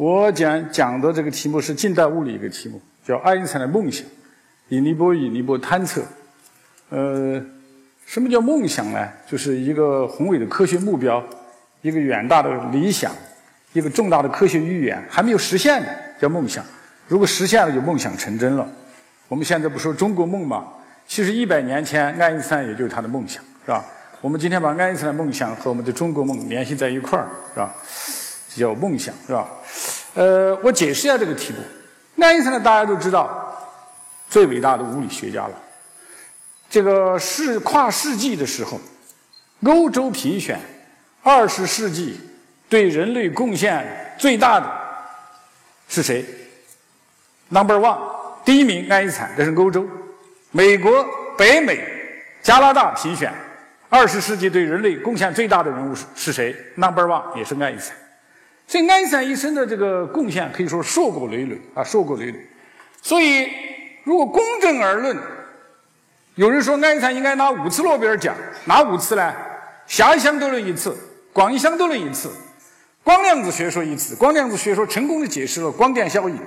我讲讲的这个题目是近代物理一个题目，叫爱因斯坦的梦想，引力波引力波探测。呃，什么叫梦想呢？就是一个宏伟的科学目标，一个远大的理想，一个重大的科学预言，还没有实现的叫梦想。如果实现了，就梦想成真了。我们现在不说中国梦吗？其实一百年前，爱因斯坦也就是他的梦想，是吧？我们今天把爱因斯坦的梦想和我们的中国梦联系在一块儿，是吧？这叫梦想，是吧？呃，我解释一下这个题目。爱因斯坦大家都知道，最伟大的物理学家了。这个世跨世纪的时候，欧洲评选二十世纪对人类贡献最大的是谁？Number one，第一名爱因斯坦，这是欧洲。美国、北美、加拿大评选二十世纪对人类贡献最大的人物是是谁？Number one 也是爱因斯坦。所以爱因斯坦一生的这个贡献可以说硕果累累啊，硕果累累。所以如果公正而论，有人说爱因斯坦应该拿五次诺贝尔奖，哪五次呢？狭义相对论一次，广义相对论一次，光量子学说一次。光量子学说成功的解释了光电效应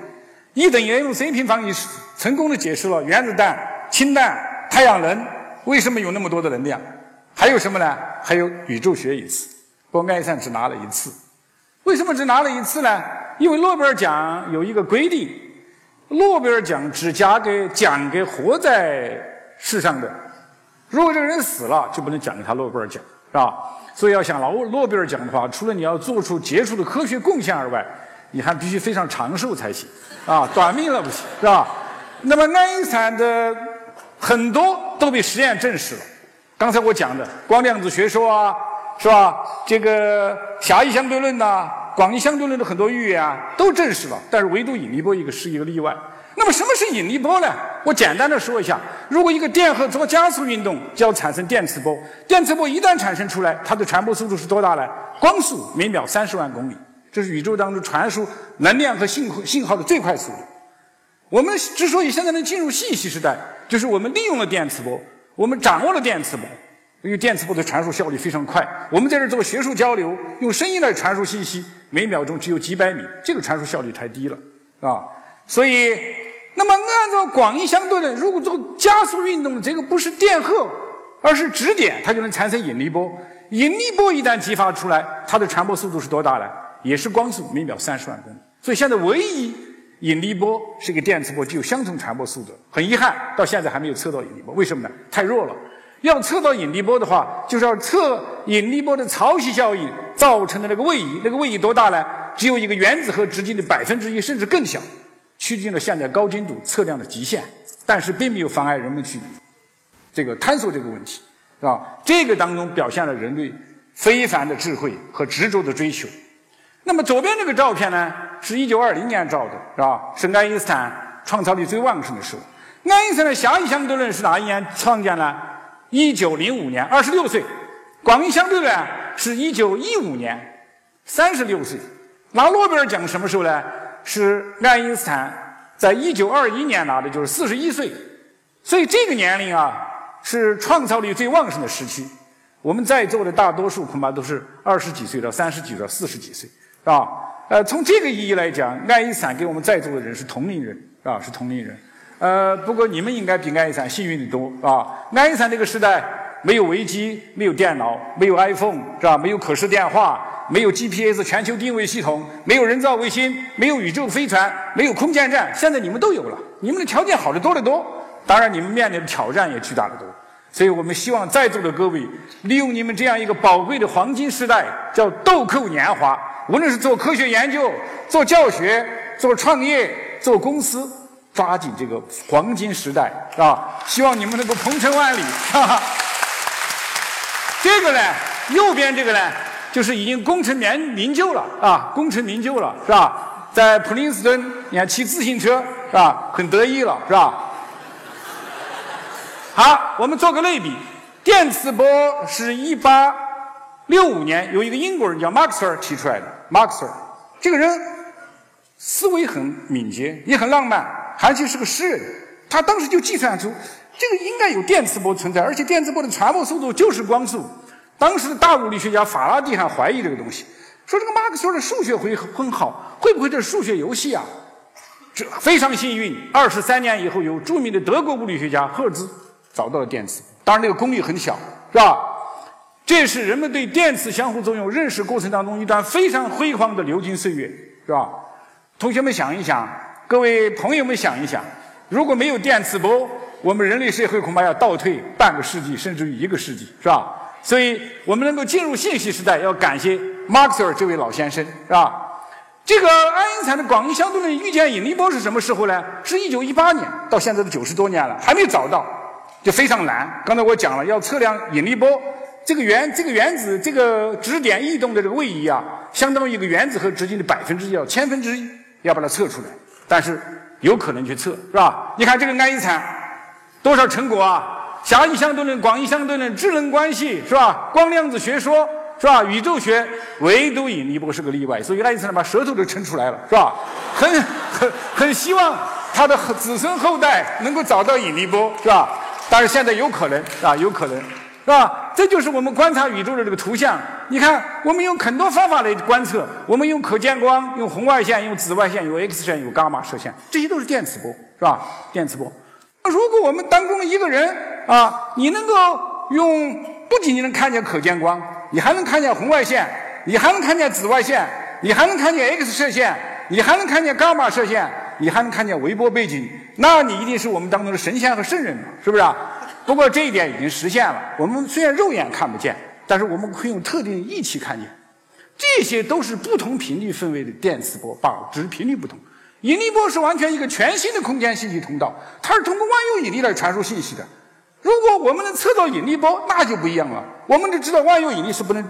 ，E 等于 mc 平方一次，成功的解释了原子弹、氢弹、太阳能为什么有那么多的能量。还有什么呢？还有宇宙学一次。不过爱因斯坦只拿了一次，为什么只拿了一次呢？因为诺贝尔奖有一个规定，诺贝尔奖只奖给奖给活在。世上的，如果这个人死了，就不能奖给他诺贝尔奖，是吧？所以要想拿诺贝尔奖的话，除了你要做出杰出的科学贡献而外，你还必须非常长寿才行，啊，短命了不行，是吧？那么爱因斯坦的很多都被实验证实了。刚才我讲的光量子学说啊，是吧？这个狭义相对论呐，广义相对论的很多预言啊，都证实了。但是唯独引力波一个是一个例外。那么什么是引力波呢？我简单的说一下：如果一个电荷做加速运动，就要产生电磁波。电磁波一旦产生出来，它的传播速度是多大呢？光速每秒三十万公里，这是宇宙当中传输能量和信信号的最快速度。我们之所以现在能进入信息时代，就是我们利用了电磁波，我们掌握了电磁波，因为电磁波的传输效率非常快。我们在这做学术交流，用声音来传输信息，每秒钟只有几百米，这个传输效率太低了，啊。所以，那么按照广义相对论，如果做加速运动，这个不是电荷，而是质点，它就能产生引力波。引力波一旦激发出来，它的传播速度是多大呢？也是光速，每秒三十万公里。所以现在唯一引力波是一个电磁波，具有相同传播速度。很遗憾，到现在还没有测到引力波。为什么呢？太弱了。要测到引力波的话，就是要测引力波的潮汐效应造成的那个位移。那个位移多大呢？只有一个原子核直径的百分之一，甚至更小。趋近了现在高精度测量的极限，但是并没有妨碍人们去这个探索这个问题，是吧？这个当中表现了人类非凡的智慧和执着的追求。那么左边这个照片呢，是一九二零年照的，是吧？是爱因斯坦创造力最旺盛的时候。爱因斯坦狭义相对论是哪一年创建呢？一九零五年，二十六岁。广义相对论是一九一五年，三十六岁。拿诺贝尔奖什么时候呢？是爱因斯坦在一九二一年拿的，就是四十一岁，所以这个年龄啊是创造力最旺盛的时期。我们在座的大多数恐怕都是二十几岁到三十几到四十几岁，是吧？呃，从这个意义来讲，爱因斯坦跟我们在座的人是同龄人，啊？是同龄人。呃，不过你们应该比爱因斯坦幸运的多，是吧？爱因斯坦那个时代没有微机，没有电脑，没有 iPhone，是吧？没有可视电话。没有 GPS 全球定位系统，没有人造卫星，没有宇宙飞船，没有空间站。现在你们都有了，你们的条件好得多得多。当然，你们面临的挑战也巨大得多。所以我们希望在座的各位，利用你们这样一个宝贵的黄金时代，叫豆蔻年华。无论是做科学研究、做教学、做创业、做公司，抓紧这个黄金时代，是吧？希望你们能够鹏程万里。哈哈。这个呢，右边这个呢？就是已经功成名名就了啊，功成名就了是吧？在普林斯顿，你看骑自行车是吧？很得意了是吧？好，我们做个类比，电磁波是一八六五年由一个英国人叫马克思提出来的。马克思这个人思维很敏捷，也很浪漫，而且是个诗人。他当时就计算出这个应该有电磁波存在，而且电磁波的传播速度就是光速。当时的大物理学家法拉第还怀疑这个东西，说这个马克思韦的数学会很好，会不会这数学游戏啊？这非常幸运，二十三年以后，有著名的德国物理学家赫兹找到了电磁，当然那个功率很小，是吧？这是人们对电磁相互作用认识过程当中一段非常辉煌的流金岁月，是吧？同学们想一想，各位朋友们想一想，如果没有电磁波，我们人类社会恐怕要倒退半个世纪，甚至于一个世纪，是吧？所以我们能够进入信息时代，要感谢马克思韦这位老先生，是吧？这个爱因斯坦的广义相对论预见引力波是什么时候呢？是一九一八年，到现在都九十多年了，还没找到，就非常难。刚才我讲了，要测量引力波，这个原这个原子这个质点异动的这个位移啊，相当于一个原子核直径的百分之一，要千分之一，要把它测出来。但是有可能去测，是吧？你看这个爱因斯坦多少成果啊？狭义相对论、广义相对论、智能关系，是吧？光量子学说。是吧？宇宙学唯独引力波是个例外，所以爱因斯坦把舌头都撑出来了，是吧？很很很希望他的子孙后代能够找到引力波，是吧？但是现在有可能，是吧？有可能，是吧？这就是我们观察宇宙的这个图像。你看，我们用很多方法来观测，我们用可见光、用红外线、用紫外线、有 X 线、有伽马射线，这些都是电磁波，是吧？电磁波。那如果我们当中一个人啊，你能够用，不仅仅能看见可见光。你还能看见红外线，你还能看见紫外线，你还能看见 X 射线，你还能看见伽马射线，你还能看见微波背景，那你一定是我们当中的神仙和圣人是不是啊？不过这一点已经实现了。我们虽然肉眼看不见，但是我们可以用特定仪器看见。这些都是不同频率分位的电磁波罢了，只是频率不同。引力波是完全一个全新的空间信息通道，它是通过万有引力来传输信息的。如果我们能测到引力波，那就不一样了。我们都知道万有引力是不能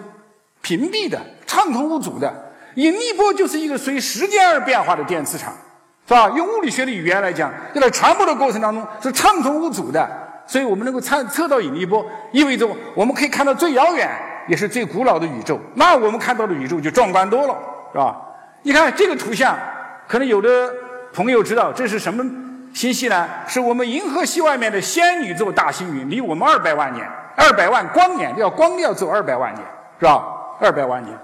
屏蔽的，畅通无阻的。引力波就是一个随时间而变化的电磁场，是吧？用物理学的语言来讲，在传播的过程当中是畅通无阻的。所以我们能够测测到引力波，意味着我们可以看到最遥远也是最古老的宇宙。那我们看到的宇宙就壮观多了，是吧？你看这个图像，可能有的朋友知道这是什么？信息呢，是我们银河系外面的仙女座大星云，离我们二百万年，二百万光年，要光要走二百万年，是吧？二百万年。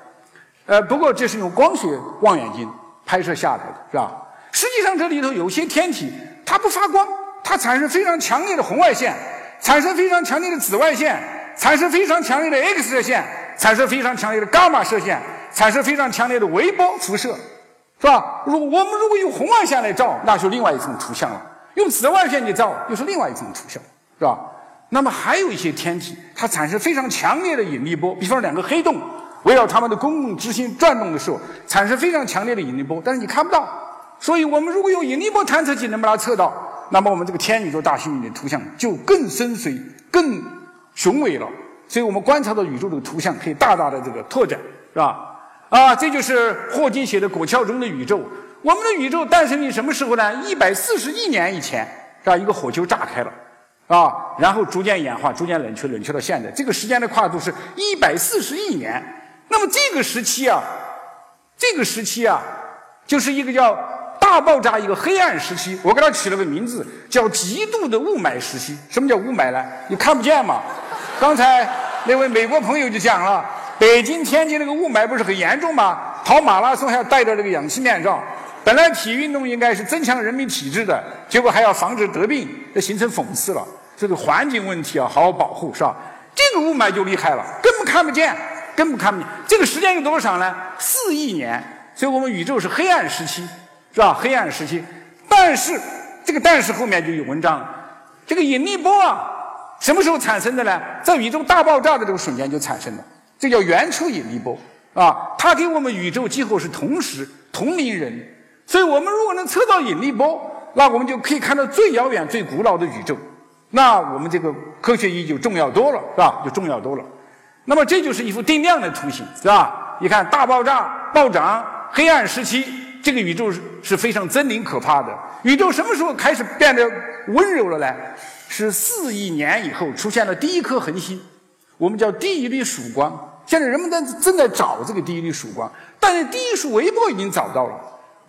呃，不过这是用光学望远镜拍摄下来的，是吧？实际上这里头有些天体，它不发光，它产生非常强烈的红外线，产生非常强烈的紫外线，产生非常强烈的 X 射线，产生非常强烈的伽马射线，产生非常强烈的微波辐射。是吧？如我们如果用红外线来照，那就另外一种图像了；用紫外线去照，又是另外一种图像，是吧？那么还有一些天体，它产生非常强烈的引力波，比方两个黑洞围绕它们的公共之星转动的时候，产生非常强烈的引力波，但是你看不到。所以我们如果用引力波探测器能把它测到，那么我们这个天宇宙大星云的图像就更深邃、更雄伟了。所以我们观察到宇宙的图像可以大大的这个拓展，是吧？啊，这就是霍金写的《果壳中的宇宙》。我们的宇宙诞生于什么时候呢？一百四十亿年以前，是吧？一个火球炸开了，啊，然后逐渐演化，逐渐冷却，冷却到现在。这个时间的跨度是一百四十亿年。那么这个时期啊，这个时期啊，就是一个叫大爆炸，一个黑暗时期。我给它取了个名字，叫极度的雾霾时期。什么叫雾霾呢？你看不见嘛？刚才那位美国朋友就讲了。北京、天津那个雾霾不是很严重吗？跑马拉松还要戴着这个氧气面罩。本来体育运动应该是增强人民体质的，结果还要防止得病，这形成讽刺了。这个环境问题啊，好好保护是吧？这个雾霾就厉害了，根本看不见，根本看不见。这个时间有多少呢？四亿年。所以我们宇宙是黑暗时期，是吧？黑暗时期。但是这个但是后面就有文章，这个引力波啊，什么时候产生的呢？在宇宙大爆炸的这个瞬间就产生了。这叫原初引力波啊，它跟我们宇宙几乎是同时同龄人，所以我们如果能测到引力波，那我们就可以看到最遥远、最古老的宇宙，那我们这个科学意义就重要多了，是吧？就重要多了。那么这就是一幅定量的图形，是吧？你看大爆炸、暴涨、黑暗时期，这个宇宙是非常狰狞可怕的。宇宙什么时候开始变得温柔了呢？是四亿年以后出现了第一颗恒星，我们叫第一粒曙光。现在人们在正在找这个第一粒曙光，但是第一束微波已经找到了，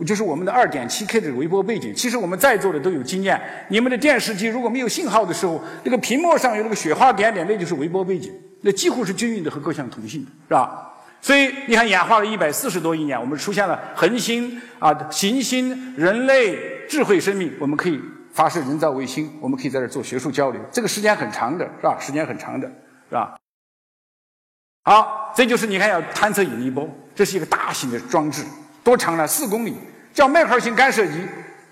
就是我们的二点七 K 的微波背景。其实我们在座的都有经验，你们的电视机如果没有信号的时候，那个屏幕上有那个雪花点点，那就是微波背景，那几乎是均匀的和各项同性的，是吧？所以你看，演化了一百四十多亿年，我们出现了恒星啊、行星、人类、智慧生命，我们可以发射人造卫星，我们可以在这做学术交流，这个时间很长的，是吧？时间很长的，是吧？好，这就是你看要探测引力波，这是一个大型的装置，多长呢？四公里，叫迈克尔型干涉仪。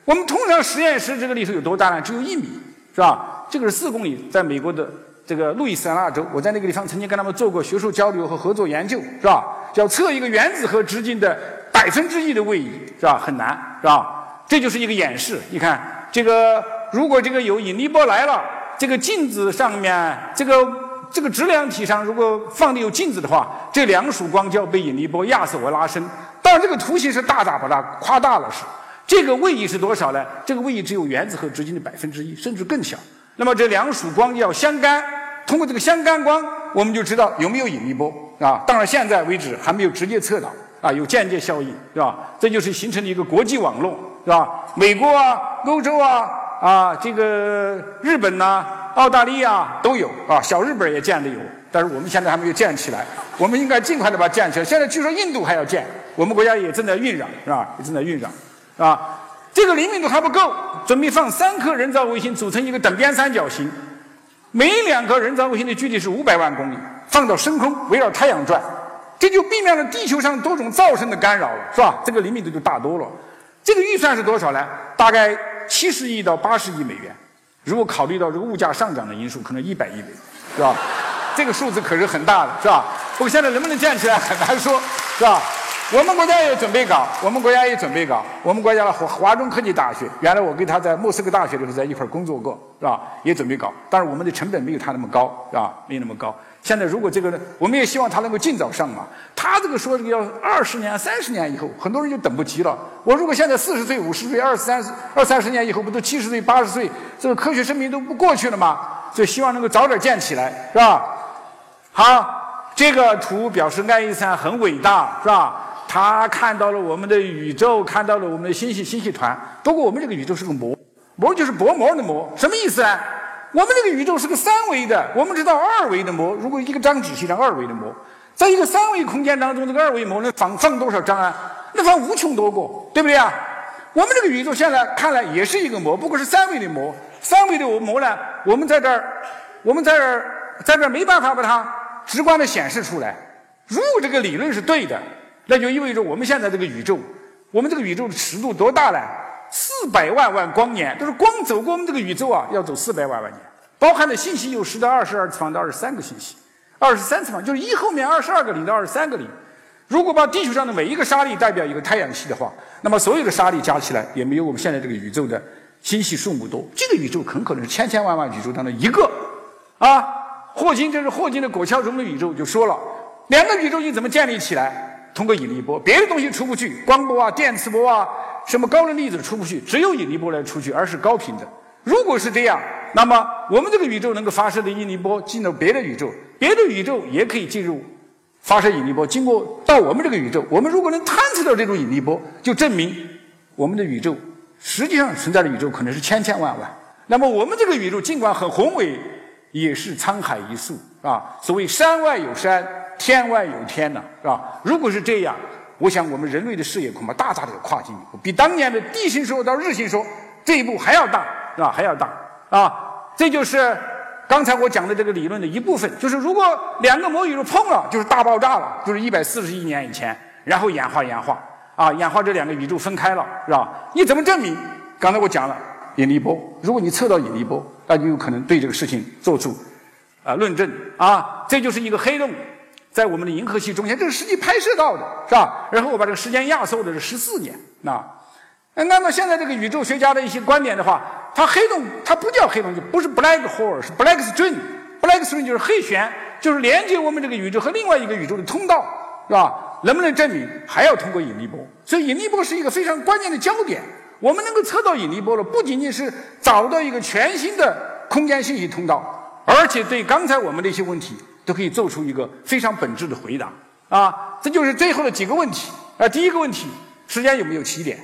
我们通常实验室这个里头有多大呢？只有一米，是吧？这个是四公里，在美国的。这个路易斯安那州，我在那个地方曾经跟他们做过学术交流和合作研究，是吧？要测一个原子核直径的百分之一的位移，是吧？很难，是吧？这就是一个演示。你看，这个如果这个有引力波来了，这个镜子上面，这个这个质量体上如果放的有镜子的话，这两束光就要被引力波压缩和拉伸。当然，这个图形是大大把它夸大了，是这个位移是多少呢？这个位移只有原子核直径的百分之一，甚至更小。那么这两束光要相干。通过这个相干光，我们就知道有没有引力波啊。当然，现在为止还没有直接测到啊，有间接效应是吧？这就是形成了一个国际网络是吧？美国啊、欧洲啊、啊这个日本呐、澳大利亚都有啊，小日本也建立有，但是我们现在还没有建起来。我们应该尽快的把它建起来。现在据说印度还要建，我们国家也正在酝酿是吧？也正在酝酿啊。这个灵敏度还不够，准备放三颗人造卫星组成一个等边三角形。每两颗人造卫星的距离是五百万公里，放到深空围绕太阳转，这就避免了地球上多种噪声的干扰了，是吧？这个灵敏度就大多了。这个预算是多少呢？大概七十亿到八十亿美元。如果考虑到这个物价上涨的因素，可能一百亿美元，是吧？这个数字可是很大的，是吧？不过现在能不能建起来很难说，是吧？我们国家也准备搞，我们国家也准备搞。我们国家的华华中科技大学，原来我跟他在莫斯科大学的时候在一块工作过，是吧？也准备搞，但是我们的成本没有他那么高，是吧？没有那么高。现在如果这个呢，我们也希望他能够尽早上马。他这个说这个要二十年、三十年以后，很多人就等不及了。我如果现在四十岁、五十岁、二三十、二三十年以后，不都七十岁、八十岁，这个科学生命都不过去了吗？所以希望能够早点建起来，是吧？好，这个图表示爱因斯坦很伟大，是吧？他看到了我们的宇宙，看到了我们的星系星系团。不过我们这个宇宙是个膜，膜就是薄膜的膜，什么意思呢？我们这个宇宙是个三维的，我们知道二维的膜，如果一个张纸是张二维的膜，在一个三维空间当中，这个二维膜能放放多少张啊？那放无穷多个，对不对啊？我们这个宇宙现在看来也是一个膜，不过是三维的膜。三维的膜呢，我们在这儿，我们在这儿，在这儿没办法把它直观的显示出来。如果这个理论是对的。那就意味着我们现在这个宇宙，我们这个宇宙的尺度多大呢？四百万万光年，就是光走过我们这个宇宙啊，要走四百万万年。包含的信息有十到二十二次方到二十三个信息，二十三次方就是一后面二十二个零到二十三个零。如果把地球上的每一个沙粒代表一个太阳系的话，那么所有的沙粒加起来也没有我们现在这个宇宙的星系数目多。这个宇宙很可能是千千万万宇宙当中一个。啊，霍金这是霍金的果壳中的宇宙就说了，两个宇宙你怎么建立起来？通过引力波，别的东西出不去，光波啊、电磁波啊，什么高能粒子出不去，只有引力波来出去，而是高频的。如果是这样，那么我们这个宇宙能够发射的引力波进入别的宇宙，别的宇宙也可以进入发射引力波，经过到我们这个宇宙。我们如果能探测到这种引力波，就证明我们的宇宙实际上存在的宇宙可能是千千万万。那么我们这个宇宙尽管很宏伟，也是沧海一粟啊。所谓山外有山。天外有天呐，是吧？如果是这样，我想我们人类的视野恐怕大大的跨进一步，比当年的地心说到日心说这一步还要大，是吧？还要大啊！这就是刚才我讲的这个理论的一部分。就是如果两个膜宇宙碰了，就是大爆炸了，就是一百四十亿年以前，然后演化演化啊，演化这两个宇宙分开了，是吧？你怎么证明？刚才我讲了引力波，如果你测到引力波，那就有可能对这个事情做出啊论证啊，这就是一个黑洞。在我们的银河系中间，这是实际拍摄到的，是吧？然后我把这个时间压缩的是十四年，那，那么现在这个宇宙学家的一些观点的话，它黑洞它不叫黑洞，就不是 black hole，是 black string。black string 就是黑旋，就是连接我们这个宇宙和另外一个宇宙的通道，是吧？能不能证明？还要通过引力波。所以引力波是一个非常关键的焦点。我们能够测到引力波了，不仅仅是找到一个全新的空间信息通道，而且对刚才我们的一些问题。都可以做出一个非常本质的回答啊！这就是最后的几个问题啊。第一个问题，时间有没有起点？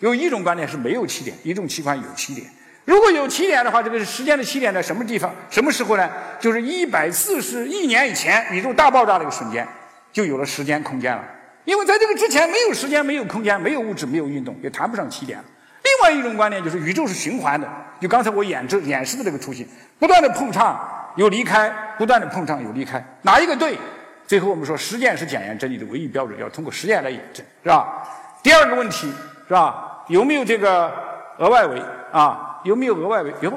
有一种观点是没有起点，一种情况有起点。如果有起点的话，这个时间的起点在什么地方？什么时候呢？就是一百四十亿年以前宇宙大爆炸的一个瞬间。就有了时间空间了。因为在这个之前没有时间、没有空间、没有物质、没有运动，也谈不上起点了。另外一种观念就是宇宙是循环的，就刚才我演这演示的这个图形，不断的碰撞有离开，不断的碰撞有离开，哪一个对？最后我们说实践是检验真理的唯一标准，要通过实验来验证，是吧？第二个问题是吧？有没有这个额外维啊？有没有额外维？有。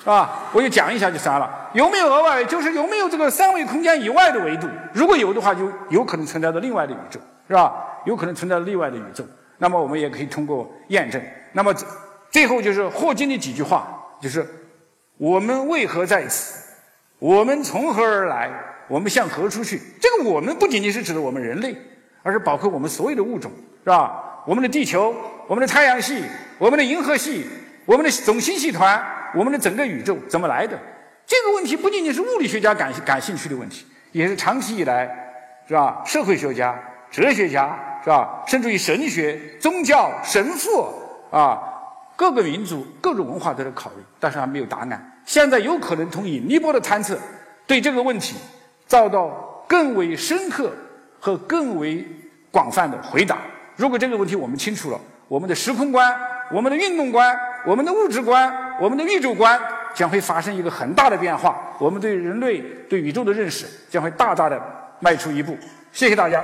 是吧，我就讲一下就算了。有没有额外？就是有没有这个三维空间以外的维度？如果有的话，就有可能存在着另外的宇宙，是吧？有可能存在另外的宇宙。那么我们也可以通过验证。那么最后就是霍金的几句话，就是我们为何在此？我们从何而来？我们向何处去？这个我们不仅仅是指的我们人类，而是包括我们所有的物种，是吧？我们的地球，我们的太阳系，我们的银河系，我们的总星系团。我们的整个宇宙怎么来的？这个问题不仅仅是物理学家感感兴趣的问题，也是长期以来，是吧？社会学家、哲学家，是吧？甚至于神学、宗教、神父啊，各个民族、各种文化都在考虑，但是还没有答案。现在有可能从引力波的探测，对这个问题遭到更为深刻和更为广泛的回答。如果这个问题我们清楚了，我们的时空观、我们的运动观、我们的物质观。我们的宇宙观将会发生一个很大的变化，我们对人类对宇宙的认识将会大大的迈出一步。谢谢大家。